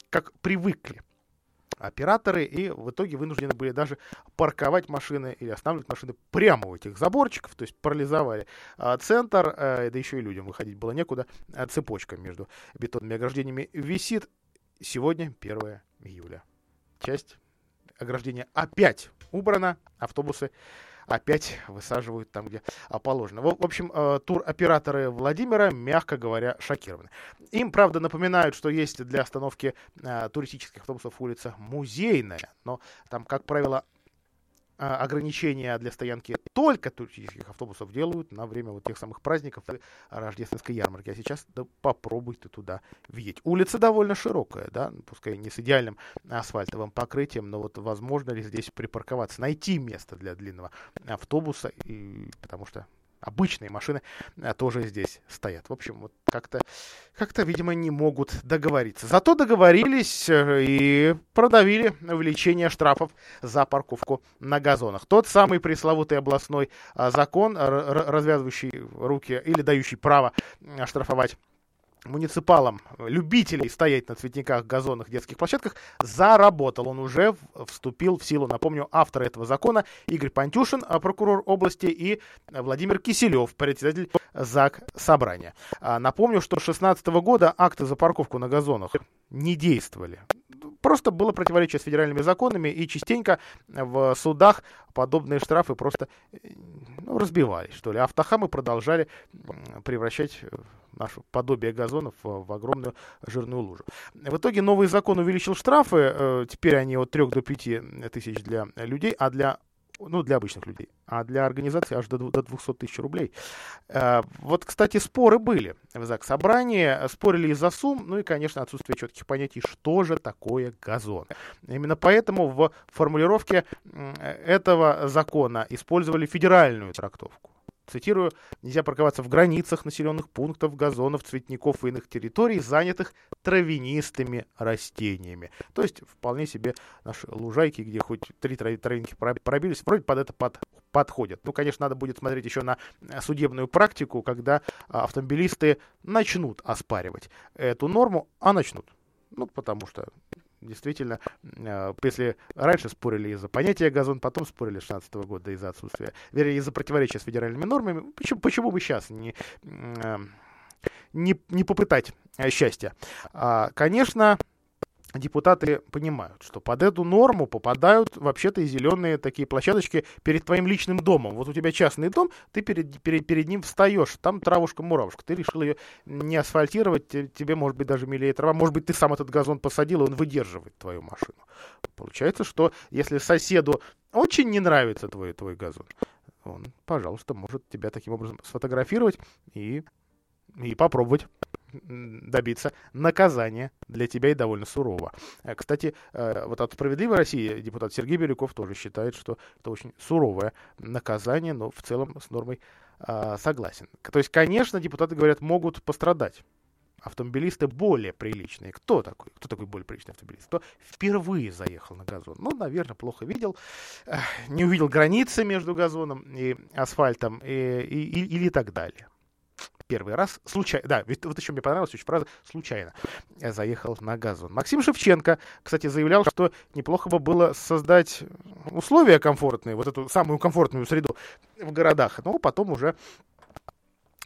как привыкли операторы, и в итоге вынуждены были даже парковать машины или останавливать машины прямо у этих заборчиков, то есть парализовали а, центр, а, да еще и людям выходить было некуда, а, цепочка между бетонными ограждениями висит. Сегодня 1 июля. Часть ограждение опять убрано, автобусы опять высаживают там, где положено. В, общем, э, туроператоры Владимира, мягко говоря, шокированы. Им, правда, напоминают, что есть для остановки э, туристических автобусов улица Музейная, но там, как правило, ограничения для стоянки только туристических автобусов делают на время вот тех самых праздников рождественской ярмарки. А сейчас да, попробуй туда въедь. Улица довольно широкая, да, пускай не с идеальным асфальтовым покрытием, но вот возможно ли здесь припарковаться, найти место для длинного автобуса, и, потому что обычные машины э, тоже здесь стоят. В общем, вот как-то, как-то, видимо, не могут договориться. Зато договорились э, и продавили увеличение штрафов за парковку на газонах. Тот самый пресловутый областной а, закон, развязывающий руки или дающий право штрафовать муниципалам, любителей стоять на цветниках, газонах, детских площадках, заработал. Он уже вступил в силу. Напомню, автор этого закона Игорь Пантюшин, а, прокурор области, и Владимир Киселев, председатель ЗАГ Собрания. А, напомню, что с 2016 года акты за парковку на газонах не действовали. Просто было противоречие с федеральными законами, и частенько в судах подобные штрафы просто ну, разбивались, что ли. Автохамы продолжали превращать э, наше подобие газонов в, огромную жирную лужу. В итоге новый закон увеличил штрафы, э, теперь они от 3 до 5 тысяч для людей, а для ну, для обычных людей, а для организации аж до, до 200 тысяч рублей. Э, вот, кстати, споры были в ЗАГС собрании, спорили из-за сумм, ну и, конечно, отсутствие четких понятий, что же такое газон. Именно поэтому в формулировке этого закона использовали федеральную трактовку. Цитирую, нельзя парковаться в границах населенных пунктов, газонов, цветников и иных территорий, занятых травянистыми растениями. То есть вполне себе наши лужайки, где хоть три травинки пробились, вроде под это под, подходят. Ну, конечно, надо будет смотреть еще на судебную практику, когда автомобилисты начнут оспаривать эту норму, а начнут. Ну, потому что действительно, э, если раньше спорили из-за понятия газон, потом спорили с 16 года из-за отсутствия, вернее, из-за противоречия с федеральными нормами, почему, почему бы сейчас не, э, не, не попытать э, счастья? А, конечно, депутаты понимают, что под эту норму попадают вообще-то и зеленые такие площадочки перед твоим личным домом. Вот у тебя частный дом, ты перед, перед, перед ним встаешь, там травушка-муравушка, ты решил ее не асфальтировать, тебе, может быть, даже милее трава, может быть, ты сам этот газон посадил, и он выдерживает твою машину. Получается, что если соседу очень не нравится твой, твой газон, он, пожалуйста, может тебя таким образом сфотографировать и, и попробовать добиться наказания для тебя и довольно сурово. Э, кстати, э, вот от «Справедливой России» депутат Сергей Бирюков тоже считает, что это очень суровое наказание, но в целом с нормой а, согласен. То есть, конечно, депутаты говорят, могут пострадать автомобилисты более приличные. Кто такой? Кто такой более приличный автомобилист? Кто впервые заехал на газон? Ну, наверное, плохо видел, не увидел границы между газоном и асфальтом и, и, и, или так далее первый раз случайно, да, вот еще мне понравилась очень фраза, случайно заехал на газон. Максим Шевченко, кстати, заявлял, что неплохо бы было создать условия комфортные, вот эту самую комфортную среду в городах, но потом уже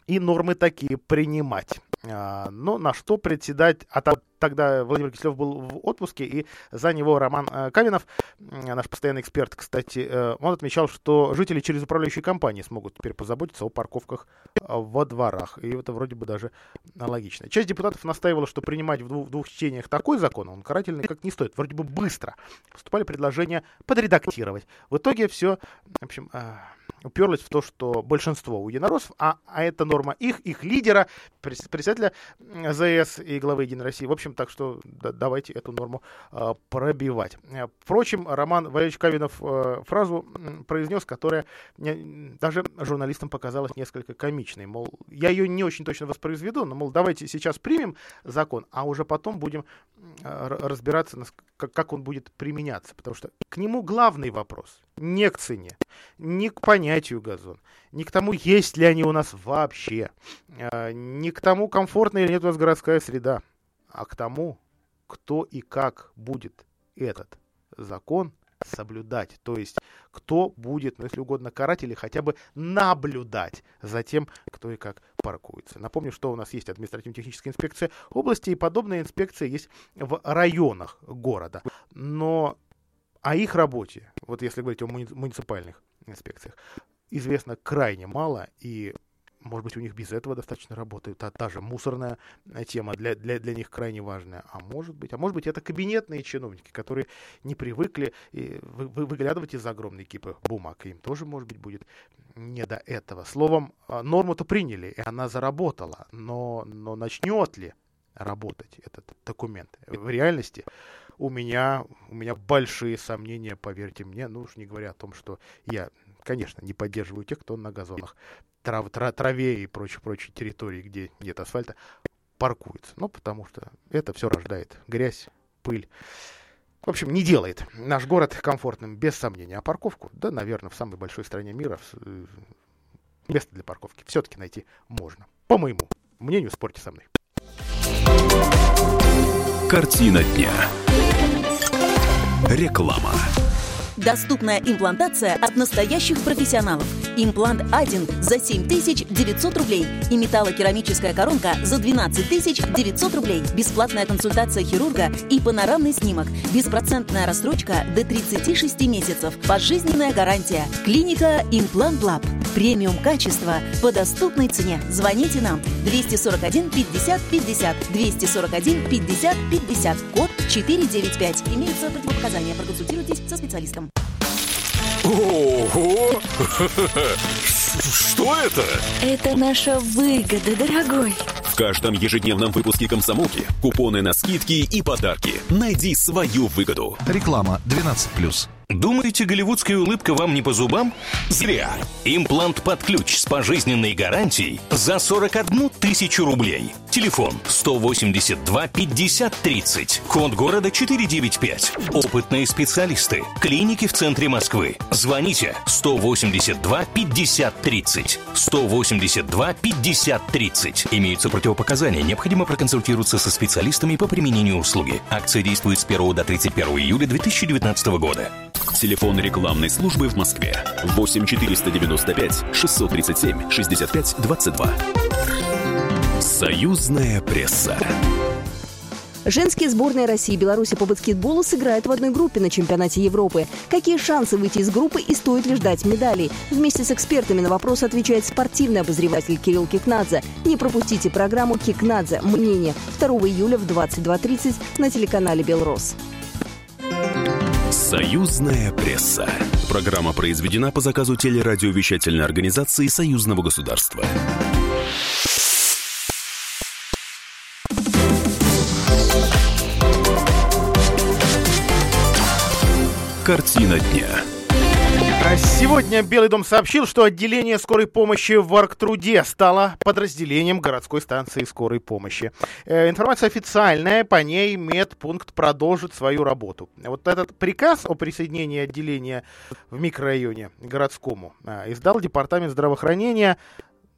и нормы такие принимать. А, но на что председатель, а тогда Владимир Киселев был в отпуске, и за него Роман э, Кавинов, наш постоянный эксперт, кстати, э, он отмечал, что жители через управляющие компании смогут теперь позаботиться о парковках э, во дворах. И это вроде бы даже логично. Часть депутатов настаивала, что принимать в двух, двух чтениях такой закон, он карательный как не стоит. Вроде бы быстро. Поступали предложения подредактировать. В итоге все, в общем, уперлась в то, что большинство у единороссов, а, а это норма их, их лидера, председателя ЗС и главы Единой России. В общем, так что да, давайте эту норму э, пробивать. Впрочем, Роман Валерьевич Кавинов э, фразу произнес, которая не, даже журналистам показалась несколько комичной. Мол, я ее не очень точно воспроизведу, но, мол, давайте сейчас примем закон, а уже потом будем э, разбираться, как, как он будет применяться. Потому что к нему главный вопрос не к цене, не к понятию газон, не к тому, есть ли они у нас вообще, а, не к тому, комфортная или нет у нас городская среда, а к тому, кто и как будет этот закон соблюдать. То есть, кто будет, ну, если угодно, карать или хотя бы наблюдать за тем, кто и как паркуется. Напомню, что у нас есть административно-техническая инспекция области, и подобная инспекция есть в районах города. Но о их работе, вот если говорить о муни- муниципальных инспекциях, известно крайне мало, и, может быть, у них без этого достаточно работает. А та же мусорная тема для, для, для них крайне важная. А может быть, а может быть, это кабинетные чиновники, которые не привыкли и вы, вы, выглядывать из огромной кипы бумаг. Им тоже, может быть, будет не до этого. Словом, а, норму-то приняли, и она заработала. Но, но начнет ли работать этот документ в реальности? у меня, у меня большие сомнения, поверьте мне, ну уж не говоря о том, что я, конечно, не поддерживаю тех, кто на газонах, трав, трав, траве и прочей территории, где нет асфальта, паркуется. Ну, потому что это все рождает грязь, пыль. В общем, не делает наш город комфортным, без сомнения. А парковку, да, наверное, в самой большой стране мира э, место для парковки все-таки найти можно. По моему мнению, спорьте со мной. Картина дня. Реклама. Доступная имплантация от настоящих профессионалов. Имплант один за 7900 рублей и металлокерамическая коронка за 12 900 рублей. Бесплатная консультация хирурга и панорамный снимок. Беспроцентная рассрочка до 36 месяцев. Пожизненная гарантия. Клиника Имплант Лаб. Премиум качества по доступной цене. Звоните нам 241 50 50 241 50 50 код 495. Имеются противопоказания. Проконсультируйтесь со специалистом. Ого! Что это? Это наша выгода, дорогой. В каждом ежедневном выпуске «Комсомолки» купоны на скидки и подарки. Найди свою выгоду. Реклама 12+. Думаете, голливудская улыбка вам не по зубам? Зря. Имплант под ключ с пожизненной гарантией за 41 тысячу рублей. Телефон 182 50 30. Код города 495. Опытные специалисты. Клиники в центре Москвы. Звоните 182 50 30. 182 50 30. Имеются противопоказания. Необходимо проконсультироваться со специалистами по применению услуги. Акция действует с 1 до 31 июля 2019 года. Телефон рекламной службы в Москве 8 495 637 65 22. Союзная пресса. Женские сборные России и Беларуси по баскетболу сыграют в одной группе на чемпионате Европы. Какие шансы выйти из группы и стоит ли ждать медалей? Вместе с экспертами на вопрос отвечает спортивный обозреватель Кирилл Кикнадзе. Не пропустите программу Кикнадзе «Мнение» 2 июля в 22.30 на телеканале «Белрос». Союзная пресса. Программа произведена по заказу телерадиовещательной организации Союзного государства. Картина дня. А Сегодня Белый дом сообщил, что отделение скорой помощи в Арктруде стало подразделением городской станции скорой помощи. Э, информация официальная, по ней медпункт продолжит свою работу. Вот этот приказ о присоединении отделения в микрорайоне городскому э, издал Департамент здравоохранения.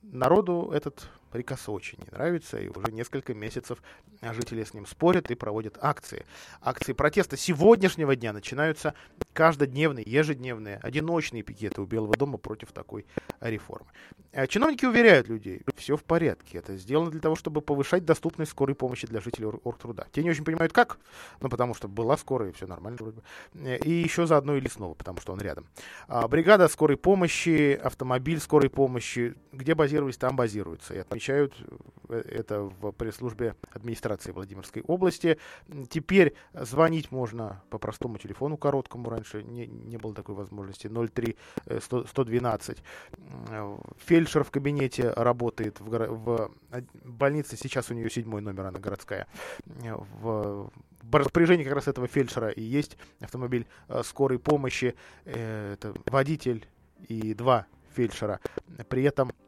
Народу этот приказ очень не нравится, и уже несколько месяцев жители с ним спорят и проводят акции. Акции протеста сегодняшнего дня начинаются каждодневные, ежедневные, одиночные пикеты у Белого дома против такой реформы. А чиновники уверяют людей, все в порядке, это сделано для того, чтобы повышать доступность скорой помощи для жителей Оргтруда. Те не очень понимают, как, ну, потому что была скорая, и все нормально вроде бы. И еще заодно и лесного, потому что он рядом. А бригада скорой помощи, автомобиль скорой помощи, где базировались, там базируются. И отмечают э, это в пресс-службе администрации Владимирской области. Теперь звонить можно по простому телефону короткому, раньше не, не было такой возможности, 03 100, 112. Фельдшер в кабинете работает в, в больнице, сейчас у нее седьмой номер, она городская. В, в распоряжении как раз этого фельдшера и есть автомобиль э, скорой помощи, э, это водитель и два фельдшера. При этом Э,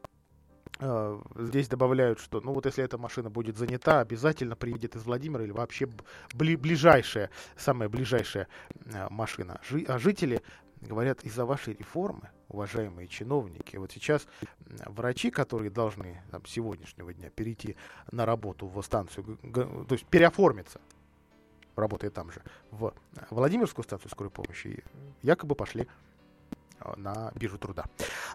здесь добавляют, что, ну вот если эта машина будет занята, обязательно приедет из Владимира или вообще бли ближайшая, самая ближайшая э, машина. Жи а жители говорят, из-за вашей реформы, уважаемые чиновники, вот сейчас врачи, которые должны там, сегодняшнего дня перейти на работу в станцию, то есть переоформиться, работая там же, в Владимирскую станцию скорой помощи, якобы пошли Э, на биржу труда.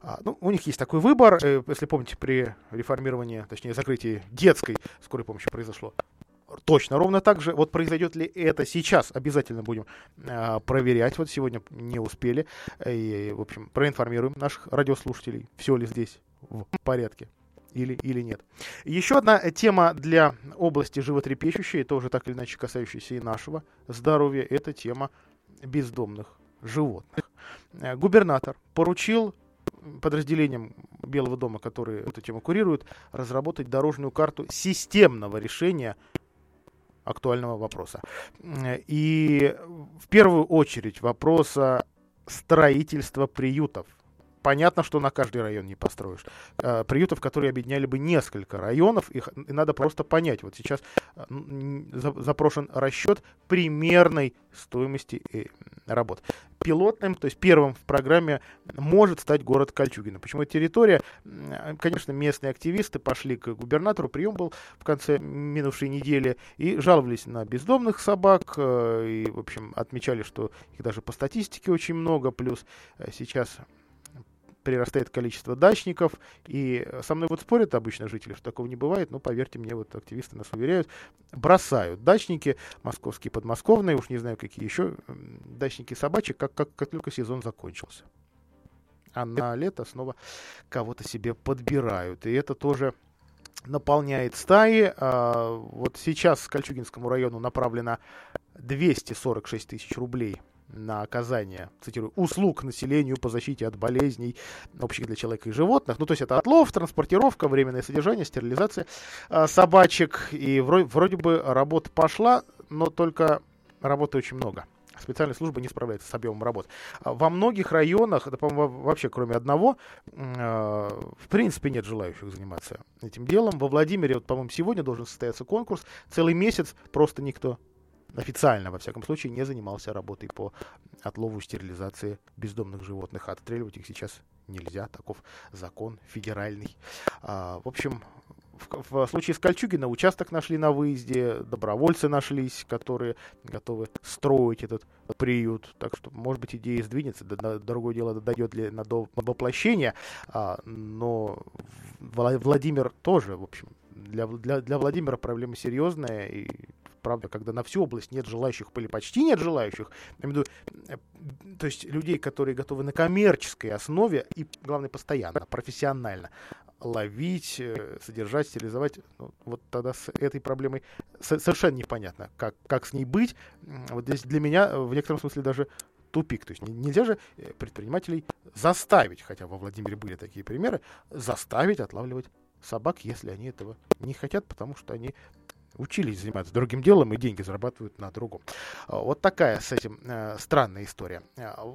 А, ну, у них есть такой выбор. Э, если помните, при реформировании, точнее, закрытии детской скорой помощи произошло точно ровно так же. Вот произойдет ли это сейчас, обязательно будем э, проверять. Вот сегодня не успели. И, в общем, проинформируем наших радиослушателей, все ли здесь в порядке или, или нет. Еще одна тема для области животрепещущей, тоже так или иначе касающаяся и нашего здоровья, это тема бездомных животных. Э, губернатор поручил подразделениям Белого дома, которые эту тему курируют, разработать дорожную карту системного решения актуального вопроса. Э, и в первую очередь вопроса строительства приютов понятно, что на каждый район не построишь. Э, приютов, которые объединяли бы несколько районов, их и надо просто понять. Вот сейчас запрошен расчет примерной стоимости работ. Пилотным, то есть первым в программе может стать город Кольчугино. Почему территория? Конечно, местные активисты пошли к губернатору, прием был в конце минувшей недели, и жаловались на бездомных собак, э, и, в общем, отмечали, что их даже по статистике очень много, плюс э, сейчас прирастает количество дачников, и со мной вот спорят обычно жители, что такого не бывает, но поверьте мне, вот активисты нас уверяют, бросают дачники, московские, подмосковные, уж не знаю, какие еще дачники собачек, как, как, как только сезон закончился. А на лето снова кого-то себе подбирают, и это тоже наполняет стаи. А, вот сейчас Кольчугинскому району направлено 246 тысяч рублей на оказание, цитирую, услуг населению по защите от болезней, общих для человека и животных. Ну, то есть это отлов, транспортировка, временное содержание, стерилизация э, собачек. И вроде, вроде бы работа пошла, но только работы очень много. Специальная служба не справляется с объемом работ. А во многих районах, это, по-моему, вообще кроме одного, э, в принципе нет желающих заниматься этим делом. Во Владимире, вот, по-моему, сегодня должен состояться конкурс. Целый месяц просто никто официально, во всяком случае, не занимался работой по отлову и стерилизации бездомных животных. А отстреливать их сейчас нельзя, таков закон федеральный. А, в общем, в, в случае с Кольчугино участок нашли на выезде, добровольцы нашлись, которые готовы строить этот приют. Так что, может быть, идея сдвинется, да, другое дело дойдет ли на до воплощения, а, но Владимир тоже, в общем, для, для, для Владимира проблема серьезная, и правда, когда на всю область нет желающих или почти нет желающих, я имею в виду, э, то есть людей, которые готовы на коммерческой основе и, главное, постоянно, профессионально ловить, э, содержать, стерилизовать, ну, вот тогда с этой проблемой совершенно непонятно, как, как с ней быть. Вот здесь для меня в некотором смысле даже тупик. То есть нельзя же э, предпринимателей заставить, хотя во Владимире были такие примеры, заставить отлавливать собак, если они этого не хотят, потому что они учились заниматься другим делом и деньги зарабатывают на другом. А, вот такая с этим э, странная история. А,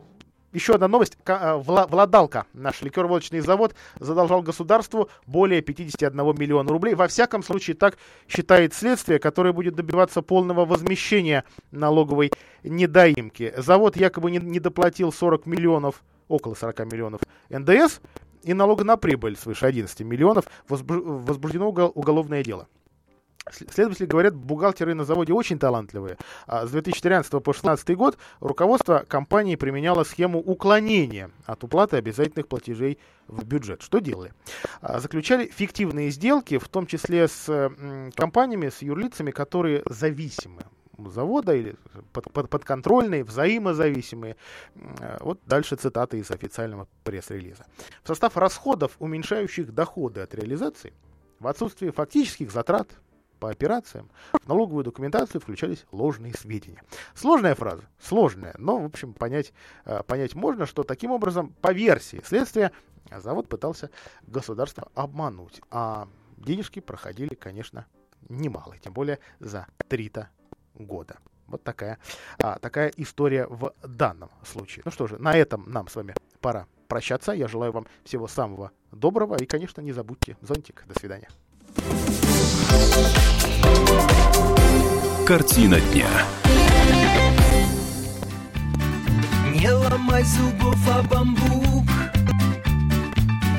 еще одна новость. Э, Владалка, наш ликер-водочный завод, задолжал государству более 51 миллиона рублей. Во всяком случае, так считает следствие, которое будет добиваться полного возмещения налоговой недоимки. Завод якобы не доплатил 40 миллионов, около 40 миллионов НДС и налога на прибыль свыше 11 миллионов. Возбуждено уголовное дело. Следователи говорят, бухгалтеры на заводе очень талантливые. А с 2014 по 2016 год руководство компании применяло схему уклонения от уплаты обязательных платежей в бюджет. Что делали? А, заключали фиктивные сделки, в том числе с компаниями, с юрлицами, которые зависимы завода или под, под, подконтрольные, взаимозависимые. Вот дальше цитаты из официального пресс-релиза. В состав расходов, уменьшающих доходы от реализации, в отсутствии фактических затрат по операциям в налоговую документацию включались ложные сведения. Сложная фраза, сложная, но, в общем, понять, э, понять можно, что таким образом, по версии следствия, завод пытался государство обмануть, а денежки проходили, конечно, немало, тем более за три-то года. Вот такая, а, такая история в данном случае. Ну что же, на этом нам с вами пора прощаться. Я желаю вам всего самого доброго и, конечно, не забудьте зонтик. До свидания. Картина дня. Не ломай зубов о бамбук.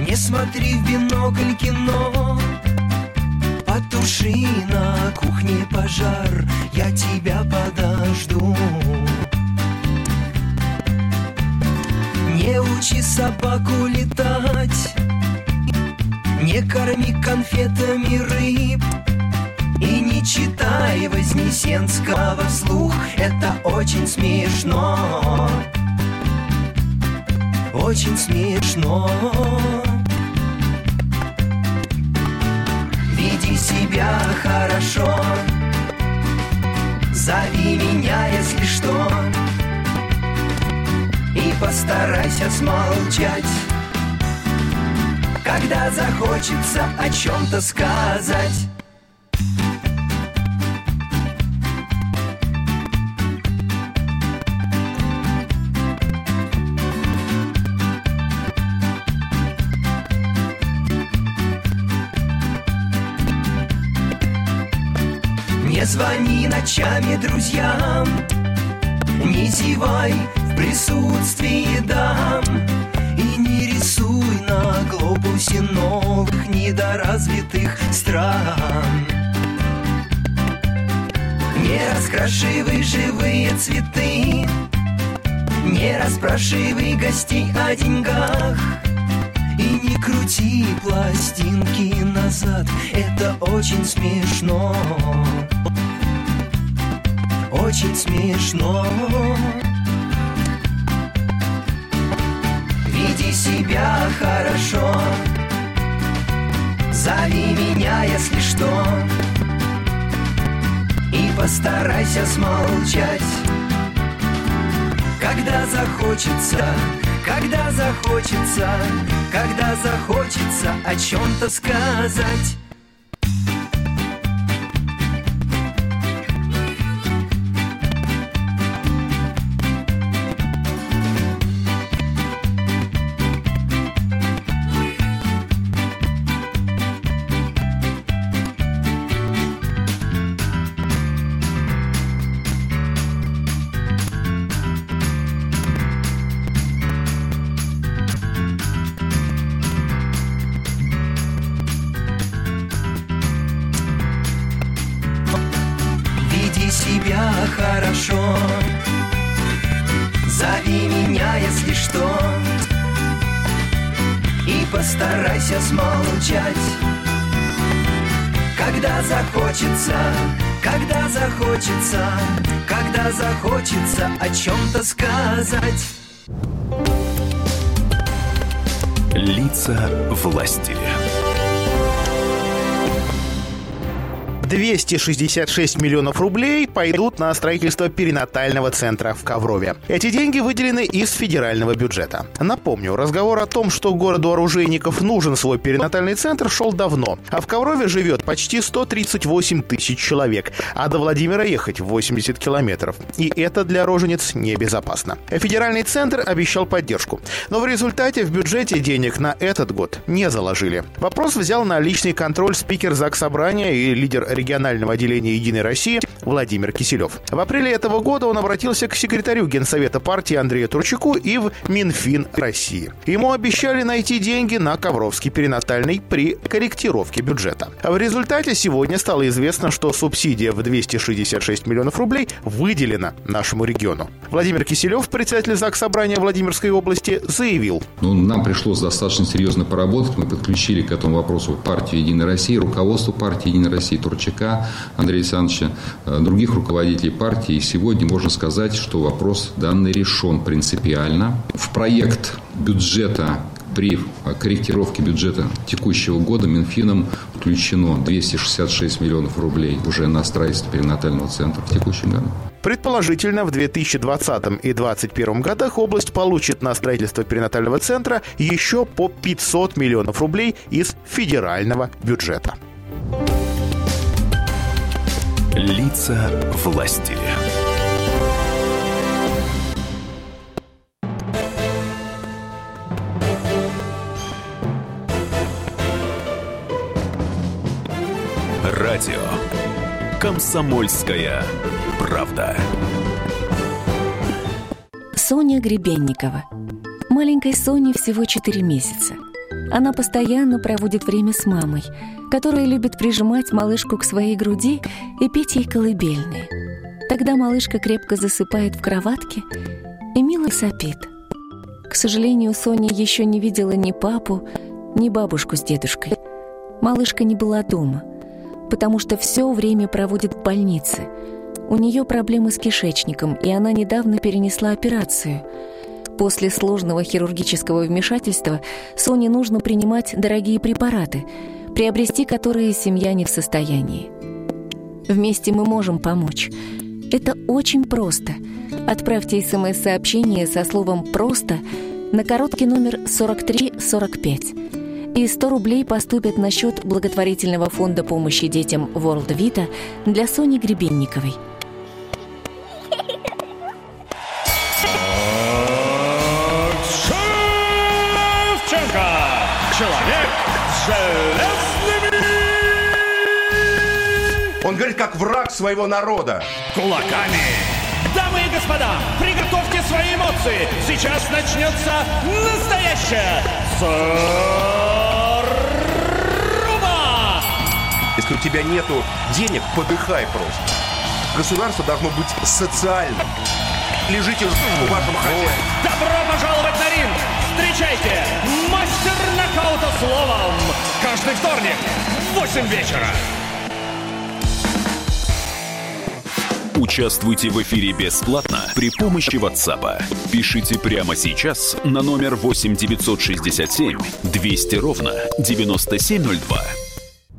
Не смотри в бинокль кино. Потуши на кухне пожар Я тебя подожду. Не учи собаку летать Не корми конфетами рыб и не читай Вознесенского вслух Это очень смешно. Очень смешно. Веди себя хорошо. Зови меня, если что. И постарайся смолчать. Когда захочется о чем-то сказать звони ночами друзьям. Не зевай, в присутствии дам. И не рисуй на глобусе новых недоразвитых стран. Не раскрашивай живые цветы. Не расспрашивай гостей о деньгах. И не крути пластинки назад, это очень смешно очень смешно. Веди себя хорошо. Зови меня, если что. И постарайся смолчать. Когда захочется, когда захочется Когда захочется о чем-то сказать 266 миллионов рублей пойдут на строительство перинатального центра в Коврове. Эти деньги выделены из федерального бюджета. Напомню, разговор о том, что городу оружейников нужен свой перинатальный центр, шел давно. А в Коврове живет почти 138 тысяч человек, а до Владимира ехать 80 километров. И это для роженец небезопасно. Федеральный центр обещал поддержку. Но в результате в бюджете денег на этот год не заложили. Вопрос взял на личный контроль спикер ЗАГС Собрания и лидер регионального отделения «Единой России» Владимир Киселев. В апреле этого года он обратился к секретарю Генсовета партии Андрею Турчаку и в Минфин России. Ему обещали найти деньги на Ковровский перинатальный при корректировке бюджета. В результате сегодня стало известно, что субсидия в 266 миллионов рублей выделена нашему региону. Владимир Киселев, председатель ЗАГС Собрания Владимирской области, заявил. Ну, нам пришлось достаточно серьезно поработать. Мы подключили к этому вопросу партию «Единой России», руководство партии «Единой России» Турчака, Андрея Александровича, других руководителей партии. И сегодня можно сказать, что вопрос данный решен принципиально. В проект бюджета при корректировке бюджета текущего года Минфином включено 266 миллионов рублей уже на строительство перинатального центра в текущем году. Предположительно, в 2020 и 2021 годах область получит на строительство перинатального центра еще по 500 миллионов рублей из федерального бюджета. Лица власти. Радио. Комсомольская правда. Соня Гребенникова. Маленькой Соне всего 4 месяца. Она постоянно проводит время с мамой, которая любит прижимать малышку к своей груди и петь ей колыбельные. Тогда малышка крепко засыпает в кроватке и мило сопит. К сожалению, Соня еще не видела ни папу, ни бабушку с дедушкой. Малышка не была дома, потому что все время проводит в больнице. У нее проблемы с кишечником, и она недавно перенесла операцию. После сложного хирургического вмешательства Соне нужно принимать дорогие препараты, приобрести которые семья не в состоянии. Вместе мы можем помочь. Это очень просто. Отправьте смс-сообщение со словом «просто» на короткий номер 4345. И 100 рублей поступят на счет благотворительного фонда помощи детям World Vita для Сони Гребенниковой. Он говорит, как враг своего народа. Кулаками! Дамы и господа, приготовьте свои эмоции. Сейчас начнется настоящая заруба! Если у тебя нету денег, подыхай просто. Государство должно быть социальным. Лежите в вашем хозяйстве. Добро пожаловать на ринг! Встречайте, мастер нокаута словом! Каждый вторник в 8 вечера. Участвуйте в эфире бесплатно при помощи WhatsApp. Пишите прямо сейчас на номер 8 967 200 ровно 9702.